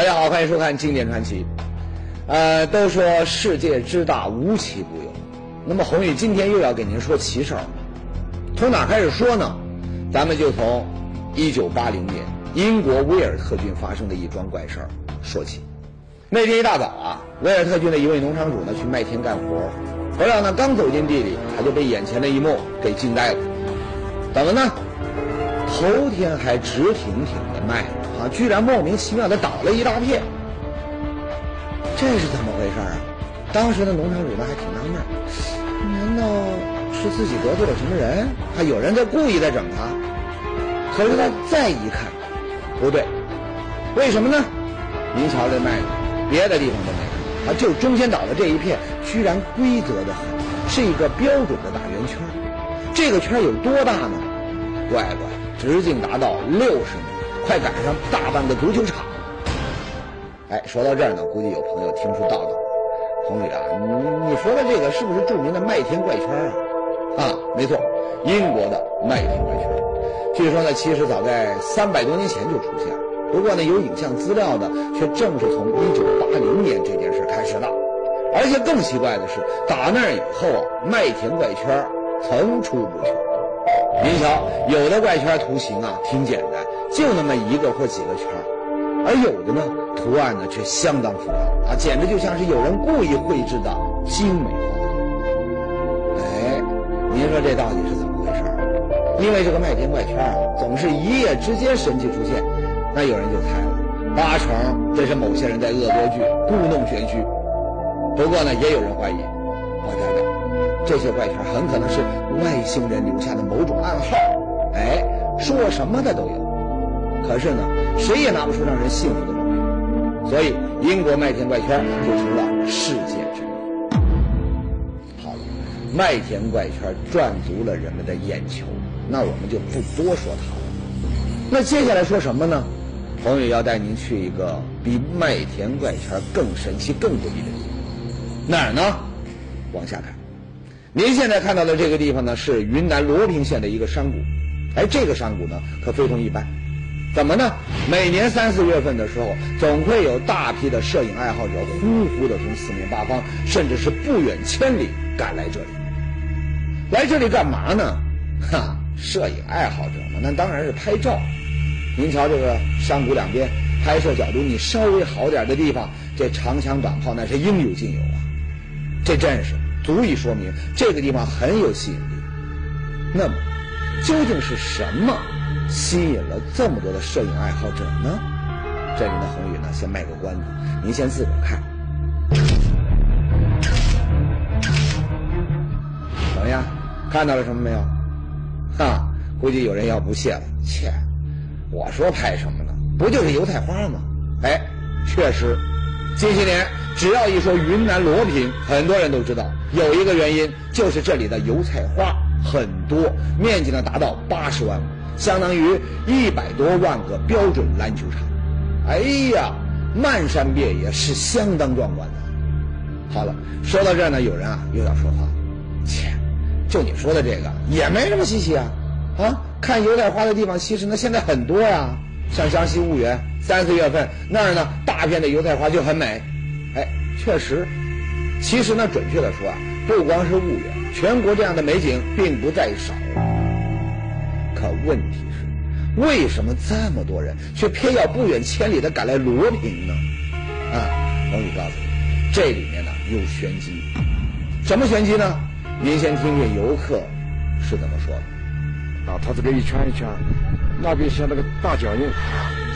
大家好，欢迎收看《经典传奇》。呃，都说世界之大，无奇不有。那么宏宇今天又要给您说奇事儿，从哪开始说呢？咱们就从1980年英国威尔特郡发生的一桩怪事儿说起。那天一大早啊，威尔特郡的一位农场主呢去麦田干活，不料呢刚走进地里，他就被眼前的一幕给惊呆了。怎么呢？头天还直挺挺的麦啊，居然莫名其妙的倒了一大片，这是怎么回事啊？当时的农场主呢还挺纳闷，难道是自己得罪了什么人？还有人在故意在整他？可是他再一看，不对，为什么呢？您瞧这麦子，别的地方都没有，啊，就中间倒的这一片，居然规则的很，是一个标准的大圆圈。这个圈有多大呢？乖乖，直径达到六十米，快赶上大半个足球场。哎，说到这儿呢，估计有朋友听出道道了。宏宇啊，你你说的这个是不是著名的麦田怪圈啊？啊，没错，英国的麦田怪圈。据说呢，其实早在三百多年前就出现了，不过呢，有影像资料的却正是从一九八零年这件事开始的。而且更奇怪的是，打那儿以后啊，麦田怪圈层出不穷。您瞧，有的怪圈图形啊挺简单，就那么一个或几个圈而有的呢图案呢却相当复杂啊，简直就像是有人故意绘制的精美画。哎，您说这到底是怎么回事因为这个麦田怪圈啊，总是一夜之间神奇出现，那有人就猜了，八成这是某些人在恶作剧、故弄玄虚。不过呢，也有人怀疑，我猜猜。这些怪圈很可能是外星人留下的某种暗号，哎，说什么的都有。可是呢，谁也拿不出让人信服的证据，所以英国麦田怪圈就成了世界之谜。好了，麦田怪圈赚足了人们的眼球，那我们就不多说它了。那接下来说什么呢？宏宇要带您去一个比麦田怪圈更神奇、更诡异的地方，哪儿呢？往下看。您现在看到的这个地方呢，是云南罗平县的一个山谷。哎，这个山谷呢，可非同一般。怎么呢？每年三四月份的时候，总会有大批的摄影爱好者呼呼的从四面八方，甚至是不远千里赶来这里。来这里干嘛呢？哈，摄影爱好者嘛，那当然是拍照。您瞧这个山谷两边，拍摄角度你稍微好点的地方，这长枪短炮那是应有尽有啊。这阵势。足以说明这个地方很有吸引力。那么，究竟是什么吸引了这么多的摄影爱好者呢？这里的宏宇呢，先卖个关子，您先自个儿看。怎么样？看到了什么没有？哈，估计有人要不屑了。切，我说拍什么呢？不就是油菜花吗？哎，确实。近些年，只要一说云南罗平，很多人都知道，有一个原因就是这里的油菜花很多，面积呢达到八十万亩，相当于一百多万个标准篮球场。哎呀，漫山遍野，是相当壮观的。好了，说到这儿呢，有人啊又要说话，切，就你说的这个也没什么稀奇啊，啊，看油菜花的地方其实呢现在很多呀。像江西婺源三四月份那儿呢，大片的油菜花就很美。哎，确实，其实呢，准确的说啊，不光是婺源，全国这样的美景并不在少。可问题是，为什么这么多人却偏要不远千里的赶来罗平呢？啊，王宇告诉你，这里面呢有玄机。什么玄机呢？您先听听游客是怎么说的。啊，他这个一圈一圈。那边像那个大脚印，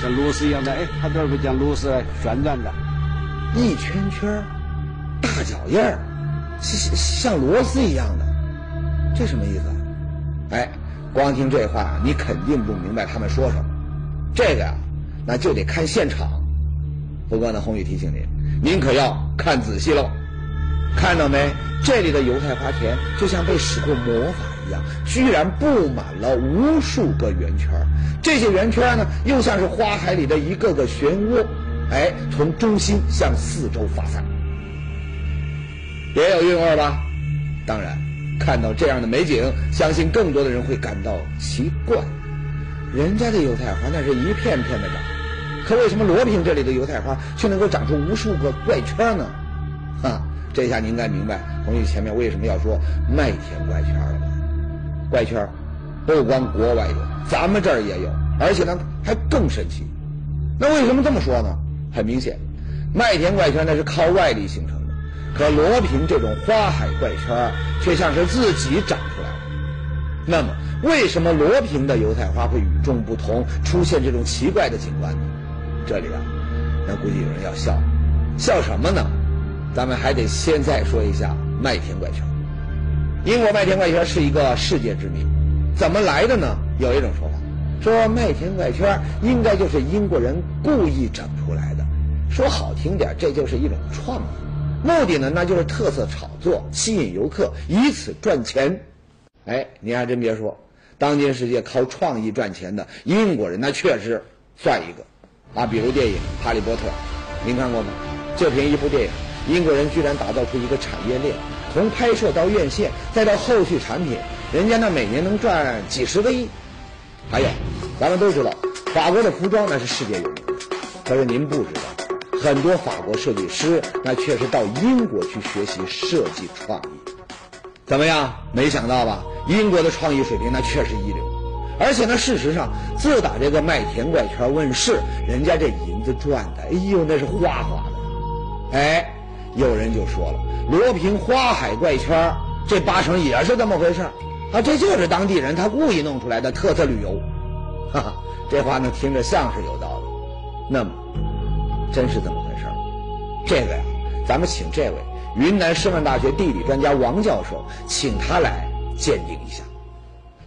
像螺丝一样的，哎，他这不讲螺丝旋转的，一圈圈大脚印儿，像像螺丝一样的，这什么意思？哎，光听这话，你肯定不明白他们说什么。这个呀，那就得看现场。不过呢，宏宇提醒您，您可要看仔细喽。看到没？这里的油菜花田就像被使过魔法。一样，居然布满了无数个圆圈这些圆圈呢，又像是花海里的一个个漩涡，哎，从中心向四周发散，别有韵味吧？当然，看到这样的美景，相信更多的人会感到奇怪。人家的油菜花那是一片片的长，可为什么罗平这里的油菜花却能够长出无数个怪圈呢？哈，这下你应该明白红玉前面为什么要说麦田怪圈了吧？怪圈不光国外有，咱们这儿也有，而且呢还更神奇。那为什么这么说呢？很明显，麦田怪圈那是靠外力形成的，可罗平这种花海怪圈却像是自己长出来的。那么，为什么罗平的油菜花会与众不同，出现这种奇怪的景观呢？这里啊，那估计有人要笑，笑什么呢？咱们还得现在说一下麦田怪圈。英国麦田怪圈是一个世界之谜，怎么来的呢？有一种说法，说麦田怪圈应该就是英国人故意整出来的。说好听点，这就是一种创意，目的呢，那就是特色炒作，吸引游客，以此赚钱。哎，你还真别说，当今世界靠创意赚钱的英国人，那确实算一个。啊，比如电影《哈利波特》，您看过吗？就凭一部电影，英国人居然打造出一个产业链，从拍摄到院线，再到后续产品，人家那每年能赚几十个亿。还有，咱们都知道，法国的服装那是世界有名，可是您不知道，很多法国设计师那却是到英国去学习设计创意。怎么样？没想到吧？英国的创意水平那确实一流。而且呢，事实上，自打这个麦田怪圈问世，人家这银子赚的，哎呦，那是哗哗的。哎，有人就说了，罗平花海怪圈，这八成也是这么回事儿啊，这就是当地人他故意弄出来的特色旅游。哈哈，这话呢听着像是有道理，那么，真是这么回事这个呀，咱们请这位云南师范大学地理专家王教授，请他来鉴定一下。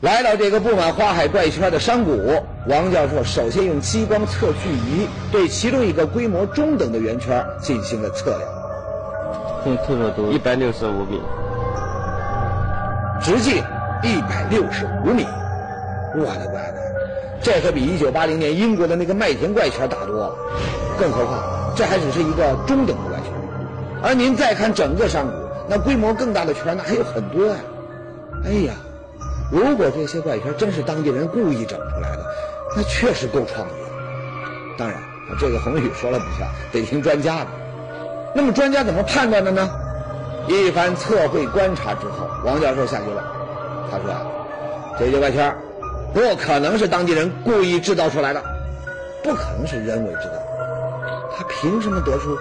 来到这个布满花海怪圈的山谷，王教授首先用激光测距仪对其中一个规模中等的圆圈进行了测量。这特别多，一百六十五米，直径一百六十五米。我的乖乖，这可比一九八零年英国的那个麦田怪圈大多了。更何况，这还只是一个中等的怪圈，而您再看整个山谷，那规模更大的圈那还有很多呀。哎呀！如果这些怪圈真是当地人故意整出来的，那确实够创意。当然，这个宏宇说了不算，得听专家的。那么专家怎么判断的呢？一番测绘观察之后，王教授下结论，他说啊，这些怪圈不可能是当地人故意制造出来的，不可能是人为制造。他凭什么得出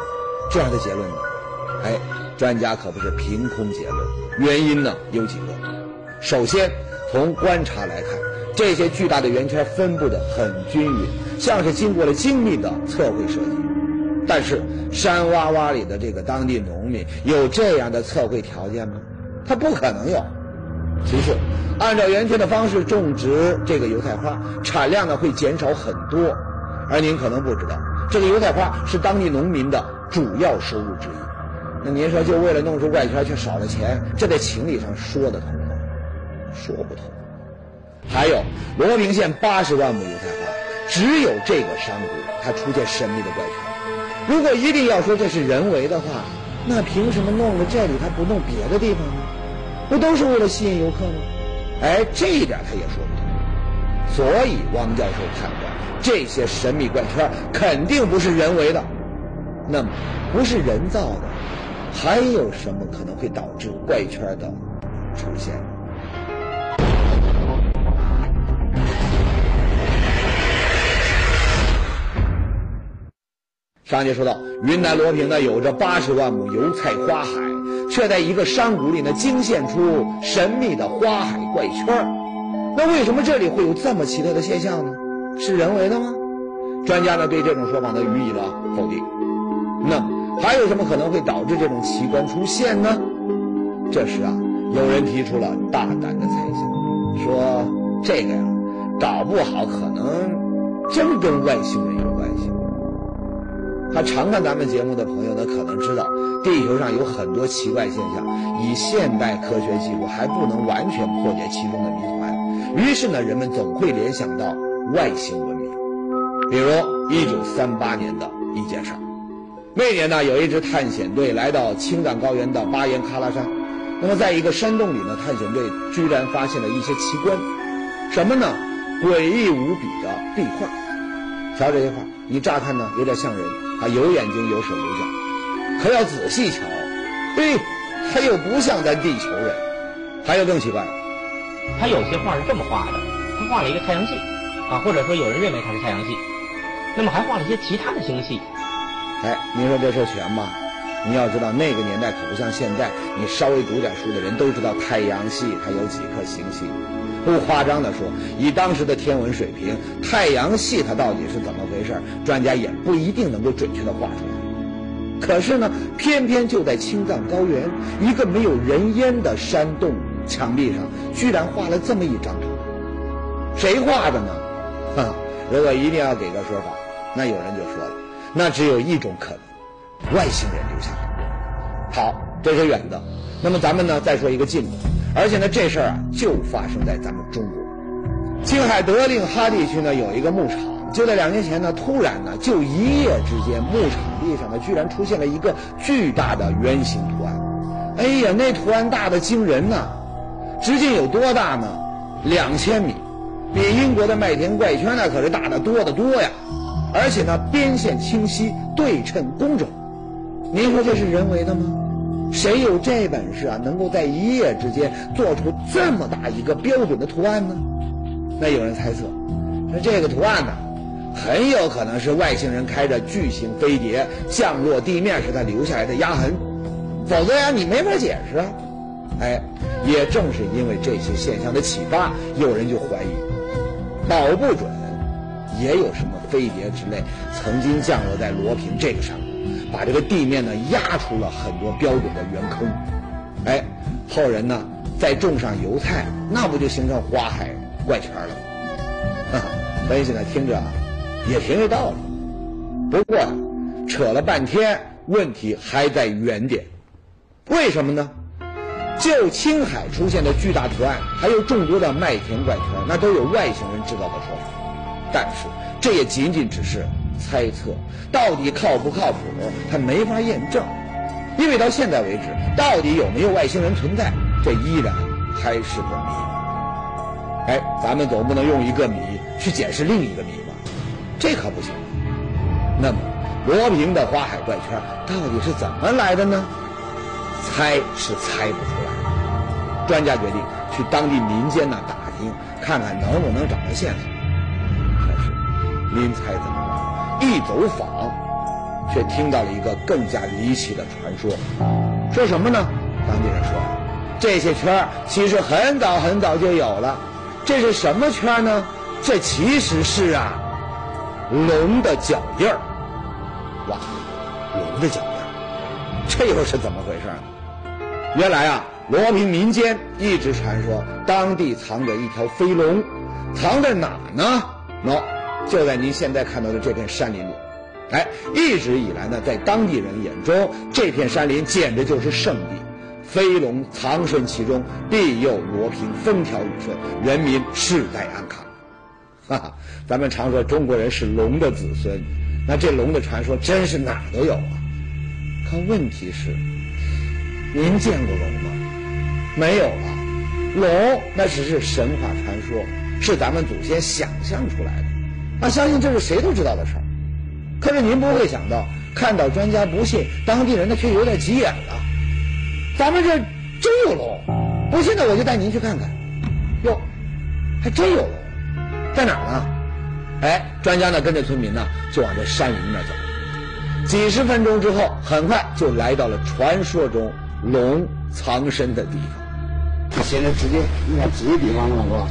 这样的结论呢？哎，专家可不是凭空结论，原因呢有几个。首先。从观察来看，这些巨大的圆圈分布的很均匀，像是经过了精密的测绘设计。但是山洼洼里的这个当地农民有这样的测绘条件吗？他不可能有。其次，按照圆圈的方式种植这个油菜花，产量呢会减少很多。而您可能不知道，这个油菜花是当地农民的主要收入之一。那您说，就为了弄出怪圈却少了钱，这在情理上说得通吗？说不通。还有罗平县八十万亩油菜花，只有这个山谷它出现神秘的怪圈。如果一定要说这是人为的话，那凭什么弄了这里，他不弄别的地方呢？不都是为了吸引游客吗？哎，这一点他也说不通。所以汪教授判断，这些神秘怪圈肯定不是人为的。那么，不是人造的，还有什么可能会导致怪圈的出现？上节说到，云南罗平呢有着八十万亩油菜花海，却在一个山谷里呢惊现出神秘的花海怪圈那为什么这里会有这么奇特的现象呢？是人为的吗？专家呢对这种说法呢予以了否定。那还有什么可能会导致这种奇观出现呢？这时啊，有人提出了大胆的猜想，说这个呀，搞不好可能真跟外星人有关系。他常看咱们节目的朋友呢，可能知道地球上有很多奇怪现象，以现代科学技术还不能完全破解其中的谜团。于是呢，人们总会联想到外星文明。比如一九三八年的一件事儿，那年呢，有一支探险队来到青藏高原的巴颜喀拉山，那么在一个山洞里呢，探险队居然发现了一些奇观，什么呢？诡异无比的壁画。瞧这些画，你乍看呢有点像人，啊，有眼睛有手有脚，可要仔细瞧，嘿，他又不像咱地球人。还有更奇怪，他有些画是这么画的，他画了一个太阳系，啊，或者说有人认为他是太阳系，那么还画了一些其他的星系。哎，您说这事全吗？你要知道那个年代可不像现在，你稍微读点书的人都知道太阳系它有几颗行星。不夸张地说，以当时的天文水平，太阳系它到底是怎么回事，专家也不一定能够准确地画出来。可是呢，偏偏就在青藏高原一个没有人烟的山洞墙壁上，居然画了这么一张图。谁画的呢？哈，如果一定要给个说法，那有人就说了，那只有一种可能，外星人留下的。好，这是远的。那么咱们呢，再说一个近的。而且呢，这事儿啊，就发生在咱们中国青海德令哈地区呢，有一个牧场。就在两年前呢，突然呢，就一夜之间，牧场地上呢，居然出现了一个巨大的圆形图案。哎呀，那图案大的惊人呐！直径有多大呢？两千米，比英国的麦田怪圈那可是大得多得多呀！而且呢，边线清晰，对称工整。您说这是人为的吗？谁有这本事啊？能够在一夜之间做出这么大一个标准的图案呢？那有人猜测，说这个图案呢，很有可能是外星人开着巨型飞碟降落地面时他留下来的压痕，否则呀，你没法解释啊。哎，也正是因为这些现象的启发，有人就怀疑，保不准也有什么飞碟之类曾经降落在罗平这个上面。把这个地面呢压出了很多标准的圆坑，哎，后人呢再种上油菜，那不就形成花海怪圈了吗？分析呢听着也挺有道理，不过扯了半天，问题还在原点，为什么呢？就青海出现的巨大图案，还有众多的麦田怪圈，那都有外星人制造的说法，但是这也仅仅只是。猜测到底靠不靠谱？他没法验证，因为到现在为止，到底有没有外星人存在，这依然还是个谜。哎，咱们总不能用一个谜去解释另一个谜吧？这可不行。那么，罗平的花海怪圈到底是怎么来的呢？猜是猜不出来。专家决定去当地民间那打听，看看能不能找到线索。可是，您猜怎么？一走访，却听到了一个更加离奇的传说。说什么呢？当地人说，这些圈其实很早很早就有了。这是什么圈呢？这其实是啊，龙的脚印儿。哇，龙的脚印儿，这又是怎么回事呢？原来啊，罗平民间一直传说，当地藏着一条飞龙，藏在哪呢？喏。就在您现在看到的这片山林里，哎，一直以来呢，在当地人眼中，这片山林简直就是圣地，飞龙藏身其中，庇佑罗平风调雨顺，人民世代安康。哈哈，咱们常说中国人是龙的子孙，那这龙的传说真是哪都有啊。可问题是，您见过龙吗？没有啊，龙那只是神话传说，是咱们祖先想象出来的。那相信这是谁都知道的事儿，可是您不会想到，看到专家不信，当地人呢却有点急眼了。咱们这真有龙，不信的我就带您去看看。哟，还真有龙，在哪儿呢？哎，专家呢跟着村民呢就往这山林那走。几十分钟之后，很快就来到了传说中龙藏身的地方。现在直接你看直接地方了，是吧？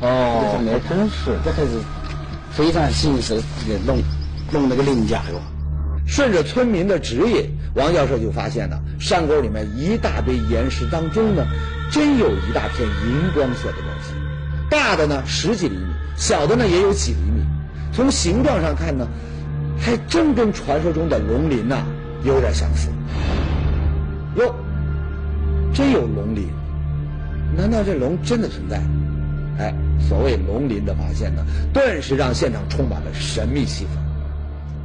哦，那真是，这还是。非常形式的弄，弄那个鳞甲哟。顺着村民的指引，王教授就发现了山沟里面一大堆岩石当中呢，真有一大片银光色的东西，大的呢十几厘米，小的呢也有几厘米。从形状上看呢，还真跟传说中的龙鳞呐有点相似。哟，真有龙鳞？难道这龙真的存在？哎，所谓龙鳞的发现呢，顿时让现场充满了神秘气氛。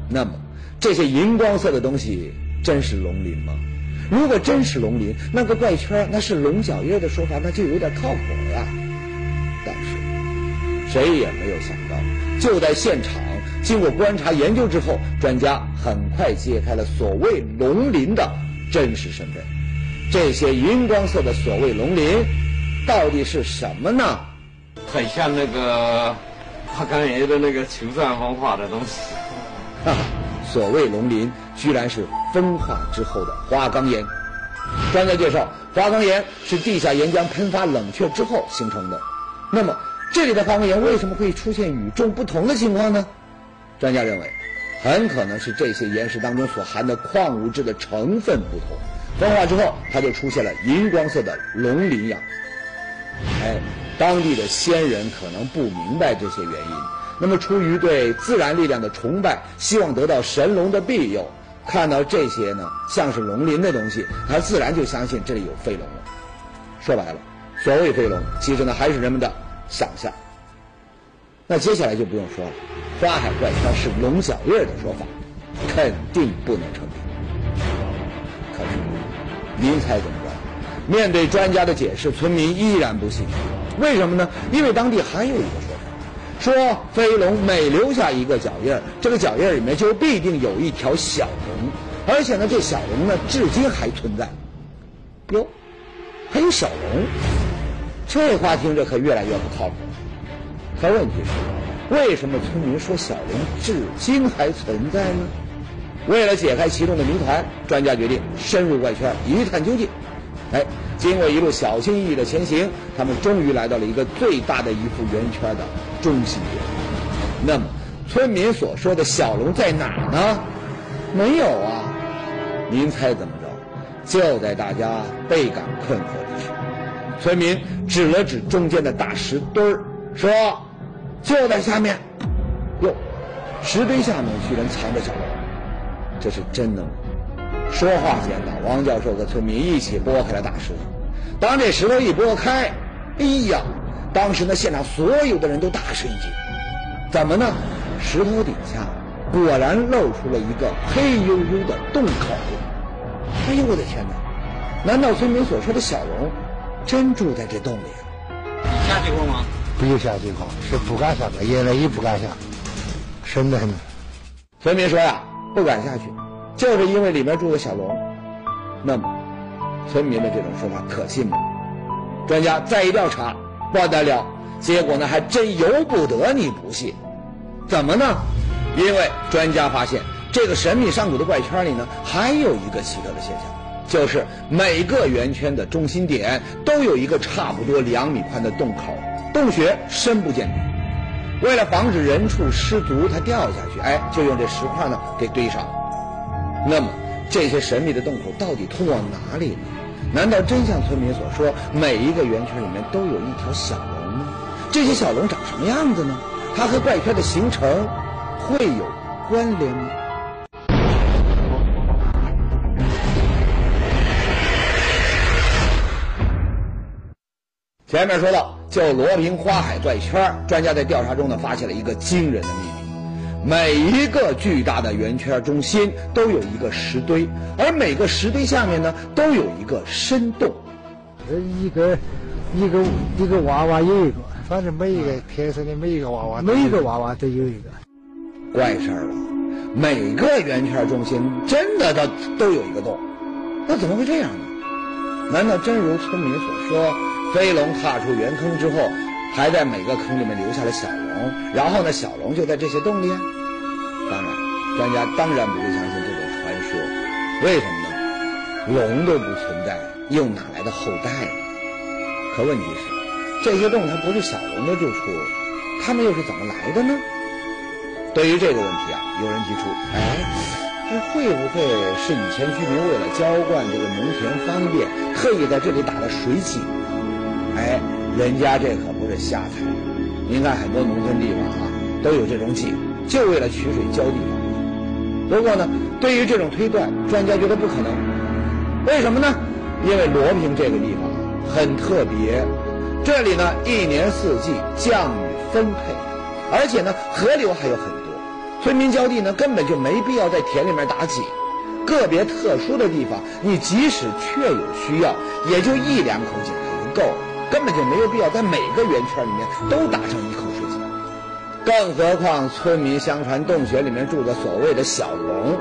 那么，这些荧光色的东西真是龙鳞吗？如果真是龙鳞，那个怪圈那是龙小叶的说法，那就有点靠谱了呀。但是，谁也没有想到，就在现场经过观察研究之后，专家很快揭开了所谓龙鳞的真实身份。这些荧光色的所谓龙鳞，到底是什么呢？很像那个花岗岩的那个球状风化的东西。哈哈，所谓龙鳞，居然是风化之后的花岗岩。专家介绍，花岗岩是地下岩浆喷发冷却之后形成的。那么，这里的花岗岩为什么会出现与众不同的情况呢？专家认为，很可能是这些岩石当中所含的矿物质的成分不同，风化之后，它就出现了荧光色的龙鳞样。哎，当地的先人可能不明白这些原因，那么出于对自然力量的崇拜，希望得到神龙的庇佑，看到这些呢像是龙鳞的东西，他自然就相信这里有飞龙了。说白了，所谓飞龙，其实呢还是人们的想象。那接下来就不用说了，花海怪圈是龙小月的说法，肯定不能成立。可是，您猜怎么着？面对专家的解释，村民依然不信。为什么呢？因为当地还有一个说法，说飞龙每留下一个脚印儿，这个脚印儿里面就必定有一条小龙，而且呢，这小龙呢，至今还存在。哟，还有小龙，这话听着可越来越不靠谱。可问题是，为什么村民说小龙至今还存在呢？为了解开其中的谜团，专家决定深入怪圈一探究竟。哎，经过一路小心翼翼的前行，他们终于来到了一个最大的一副圆圈的中心点。那么，村民所说的小龙在哪呢？没有啊！您猜怎么着？就在大家倍感困惑之时，村民指了指中间的大石堆儿，说。就在下面，哟，石堆下面居然藏着小龙，这是真的吗？说话间呢，王教授和村民一起拨开了大石头。当这石头一拨开，哎呀，当时呢，现场所有的人都大吃一惊。怎么呢？石头底下果然露出了一个黑黝黝的洞口。哎呦，我的天哪！难道村民所说的小龙真住在这洞里？你下去过吗？不有下去过，是不敢下的，原来也不敢下，深得很。村民说呀，不敢下去，就是因为里面住着小龙。那么，村民的这种说法可信吗？专家再一调查，不得了，结果呢还真由不得你不信。怎么呢？因为专家发现，这个神秘上古的怪圈里呢，还有一个奇特的现象，就是每个圆圈的中心点都有一个差不多两米宽的洞口。洞穴深不见底，为了防止人畜失足它掉下去，哎，就用这石块呢给堆上。那么这些神秘的洞口到底通往哪里呢？难道真像村民所说，每一个圆圈里面都有一条小龙吗？这些小龙长什么样子呢？它和怪圈的形成会有关联吗？前面说到，就罗平花海怪圈，专家在调查中呢，发现了一个惊人的秘密：每一个巨大的圆圈中心都有一个石堆，而每个石堆下面呢，都有一个深洞。呃，一个一个一个娃娃有一个，反正每一个天生的每一个娃娃，每一个娃娃都有一个。怪事儿了，每个圆圈中心真的都都有一个洞，那怎么会这样呢？难道真如村民所说？飞龙踏出圆坑之后，还在每个坑里面留下了小龙，然后呢，小龙就在这些洞里。当然，专家当然不会相信这种传说。为什么呢？龙都不存在，又哪来的后代呢？可问题是，这些洞它不是小龙的住处，它们又是怎么来的呢？对于这个问题啊，有人提出：哎，这会不会是以前居民为了浇灌这个农田方便，特意在这里打了水井？哎，人家这可不是瞎猜。您看很多农村地方啊，都有这种井，就为了取水浇地。不过呢，对于这种推断，专家觉得不可能。为什么呢？因为罗平这个地方很特别，这里呢一年四季降雨丰沛，而且呢河流还有很多，村民浇地呢根本就没必要在田里面打井。个别特殊的地方，你即使确有需要，也就一两口井还够了。根本就没有必要在每个圆圈里面都打上一口水井。更何况村民相传洞穴里面住着所谓的小龙，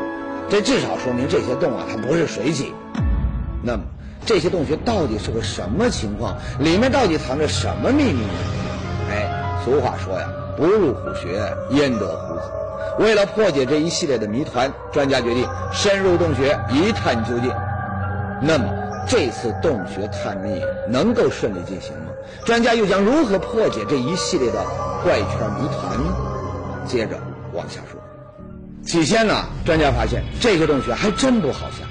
这至少说明这些洞啊它不是水井。那么这些洞穴到底是个什么情况？里面到底藏着什么秘密呢？哎，俗话说呀，不入虎穴焉得虎子。为了破解这一系列的谜团，专家决定深入洞穴一探究竟。那么这次洞穴探秘能够顺利进行吗？专家又将如何破解这一系列的怪圈谜团呢？接着往下说。起先呢，专家发现这些洞穴还真不好下。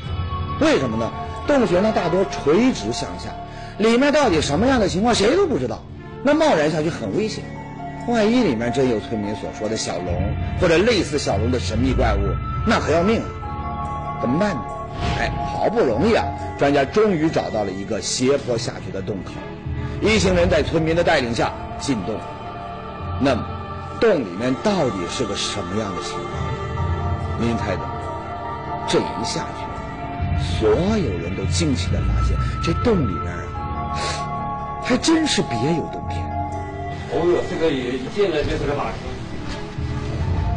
为什么呢？洞穴呢大多垂直向下，里面到底什么样的情况谁都不知道。那贸然下去很危险，万一里面真有村民所说的小龙或者类似小龙的神秘怪物，那可要命啊！怎么办呢？哎，好不容易啊，专家终于找到了一个斜坡下去的洞口。一行人在村民的带领下进洞。那么，洞里面到底是个什么样的情况？您猜怎么？这一下去，所有人都惊奇地发现，这洞里面啊，还真是别有洞天。哦哟，这个一进来就是个大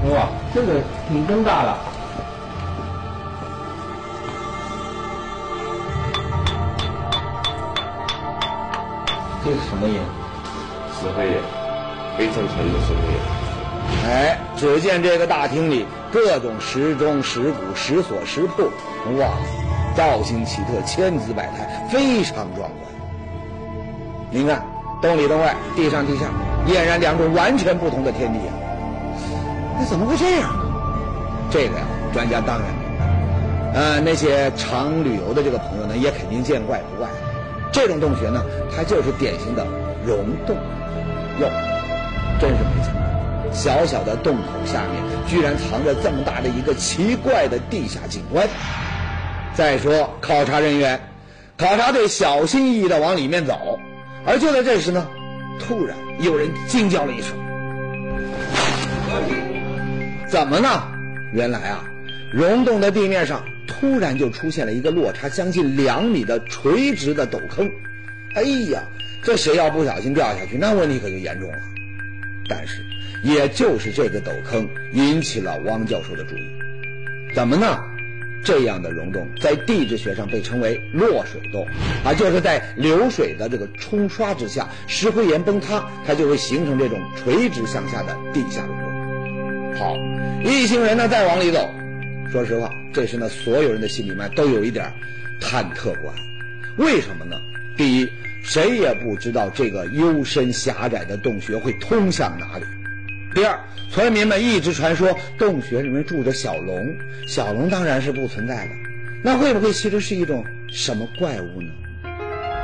厅。哇，这个挺更大了。这是什么烟？石灰岩，非常纯的石灰岩。哎，只见这个大厅里各种石钟、石鼓、石锁、石铺，哇，造型奇特，千姿百态，非常壮观。您看，洞里洞外，地上地下，俨然两种完全不同的天地啊！那怎么会这样呢？这个呀，专家当然明白。呃，那些常旅游的这个朋友呢，也肯定见怪不怪。这种洞穴呢，它就是典型的溶洞。哟，真是没想到，小小的洞口下面居然藏着这么大的一个奇怪的地下景观。再说，考察人员，考察队小心翼翼地往里面走，而就在这时呢，突然有人惊叫了一声：“怎么呢？”原来啊，溶洞的地面上突然就出现了一个落差将近两米的垂直的陡坑。哎呀，这谁要不小心掉下去，那问题可就严重了。但是，也就是这个陡坑引起了汪教授的注意。怎么呢？这样的溶洞在地质学上被称为落水洞，啊，就是在流水的这个冲刷之下，石灰岩崩塌，它就会形成这种垂直向下的地下溶洞。好，一行人呢再往里走。说实话，这时呢，所有人的心里面都有一点忐忑不安。为什么呢？第一，谁也不知道这个幽深狭窄的洞穴会通向哪里。第二，村民们一直传说洞穴里面住着小龙，小龙当然是不存在的。那会不会其实是一种什么怪物呢？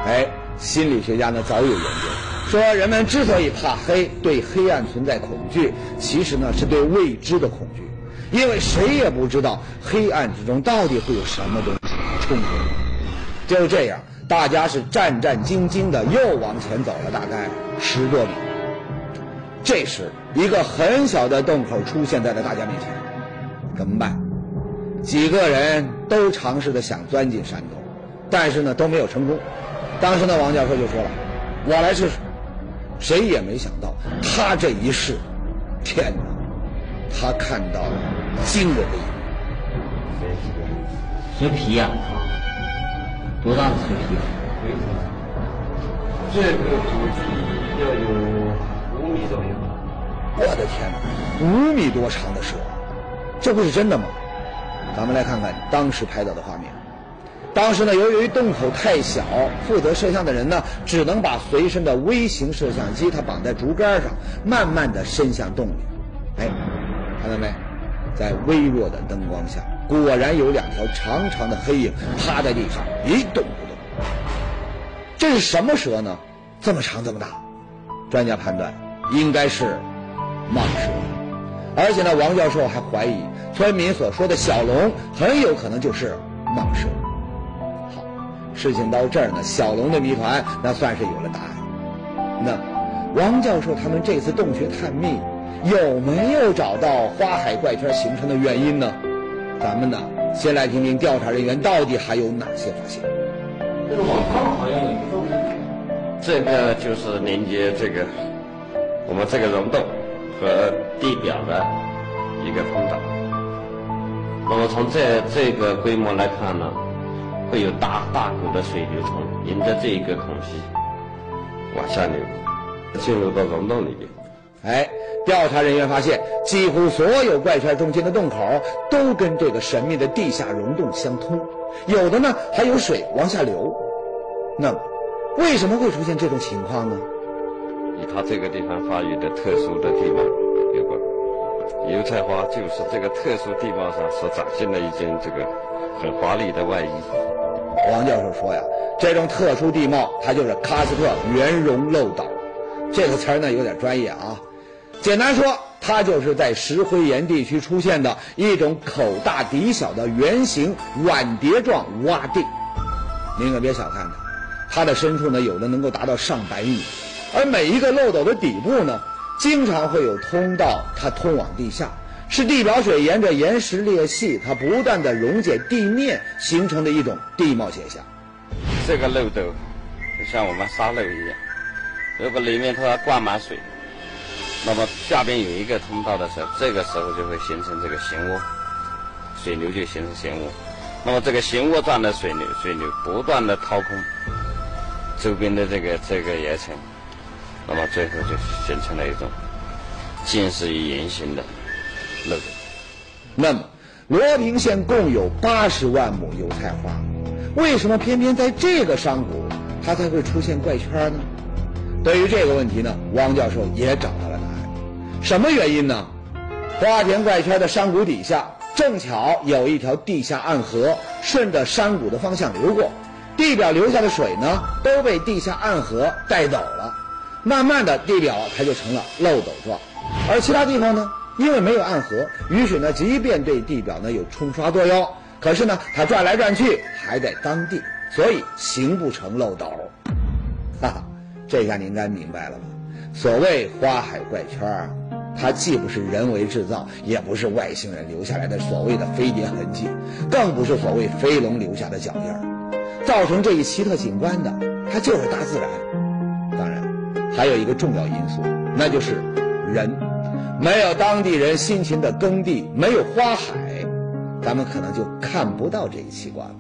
哎，心理学家呢早有研究，说人们之所以怕黑，对黑暗存在恐惧，其实呢是对未知的恐惧，因为谁也不知道黑暗之中到底会有什么东西冲出来。就这样，大家是战战兢兢的又往前走了大概十多米。这时，一个很小的洞口出现在了大家面前，怎么办？几个人都尝试着想钻进山洞，但是呢都没有成功。当时呢，王教授就说了：“我来试试。”谁也没想到，他这一试，天哪！他看到了惊人的一幕。蛇皮呀、多大的蛇皮啊？这个估计要有五米左右。我的天哪，五米多长的蛇，这不是真的吗？咱们来看看当时拍到的画面。当时呢，由于洞口太小，负责摄像的人呢，只能把随身的微型摄像机，它绑在竹竿上，慢慢的伸向洞里。哎，看到没？在微弱的灯光下，果然有两条长长的黑影趴在地上一动不动。这是什么蛇呢？这么长这么大？专家判断应该是蟒蛇，而且呢，王教授还怀疑村民所说的小龙很有可能就是蟒蛇。好，事情到这儿呢，小龙的谜团那算是有了答案。那王教授他们这次洞穴探秘有没有找到花海怪圈形成的原因呢？咱们呢，先来听听调查人员到底还有哪些发现。这个网上好像有一个洞，这个就是连接这个我们这个溶洞和地表的一个通道。那么从这这个规模来看呢，会有大大股的水流从沿着这一个孔隙往下流，进入到溶洞里边。哎，调查人员发现，几乎所有怪圈中间的洞口都跟这个神秘的地下溶洞相通，有的呢还有水往下流。那么，为什么会出现这种情况呢？以它这个地方发育的特殊的地貌有关。油菜花就是这个特殊地貌上所展现的一件这个很华丽的外衣。王教授说呀，这种特殊地貌，它就是喀斯特圆溶漏斗。这个词儿呢有点专业啊。简单说，它就是在石灰岩地区出现的一种口大底小的圆形碗碟状洼地。您可别小看它，它的深处呢有的能够达到上百米，而每一个漏斗的底部呢，经常会有通道，它通往地下，是地表水沿着岩石裂隙，它不断的溶解地面形成的一种地貌现象。这个漏斗就像我们沙漏一样，如果里面它灌满水。那么下边有一个通道的时候，这个时候就会形成这个漩涡，水流就形成漩涡。那么这个漩涡状的水流，水流不断的掏空周边的这个这个岩层，那么最后就形成了一种近似于圆形的漏斗。那么罗平县共有八十万亩油菜花，为什么偏偏在这个山谷它才会出现怪圈呢？对于这个问题呢，汪教授也找到了。什么原因呢？花田怪圈的山谷底下正巧有一条地下暗河，顺着山谷的方向流过，地表流下的水呢都被地下暗河带走了，慢慢的地表它就成了漏斗状，而其他地方呢，因为没有暗河，雨水呢即便对地表呢有冲刷作用，可是呢它转来转去还在当地，所以形不成漏斗。哈哈，这下你应该明白了吧？所谓花海怪圈。它既不是人为制造，也不是外星人留下来的所谓的飞碟痕迹，更不是所谓飞龙留下的脚印儿。造成这一奇特景观的，它就是大自然。当然，还有一个重要因素，那就是人。没有当地人辛勤的耕地，没有花海，咱们可能就看不到这一奇观了。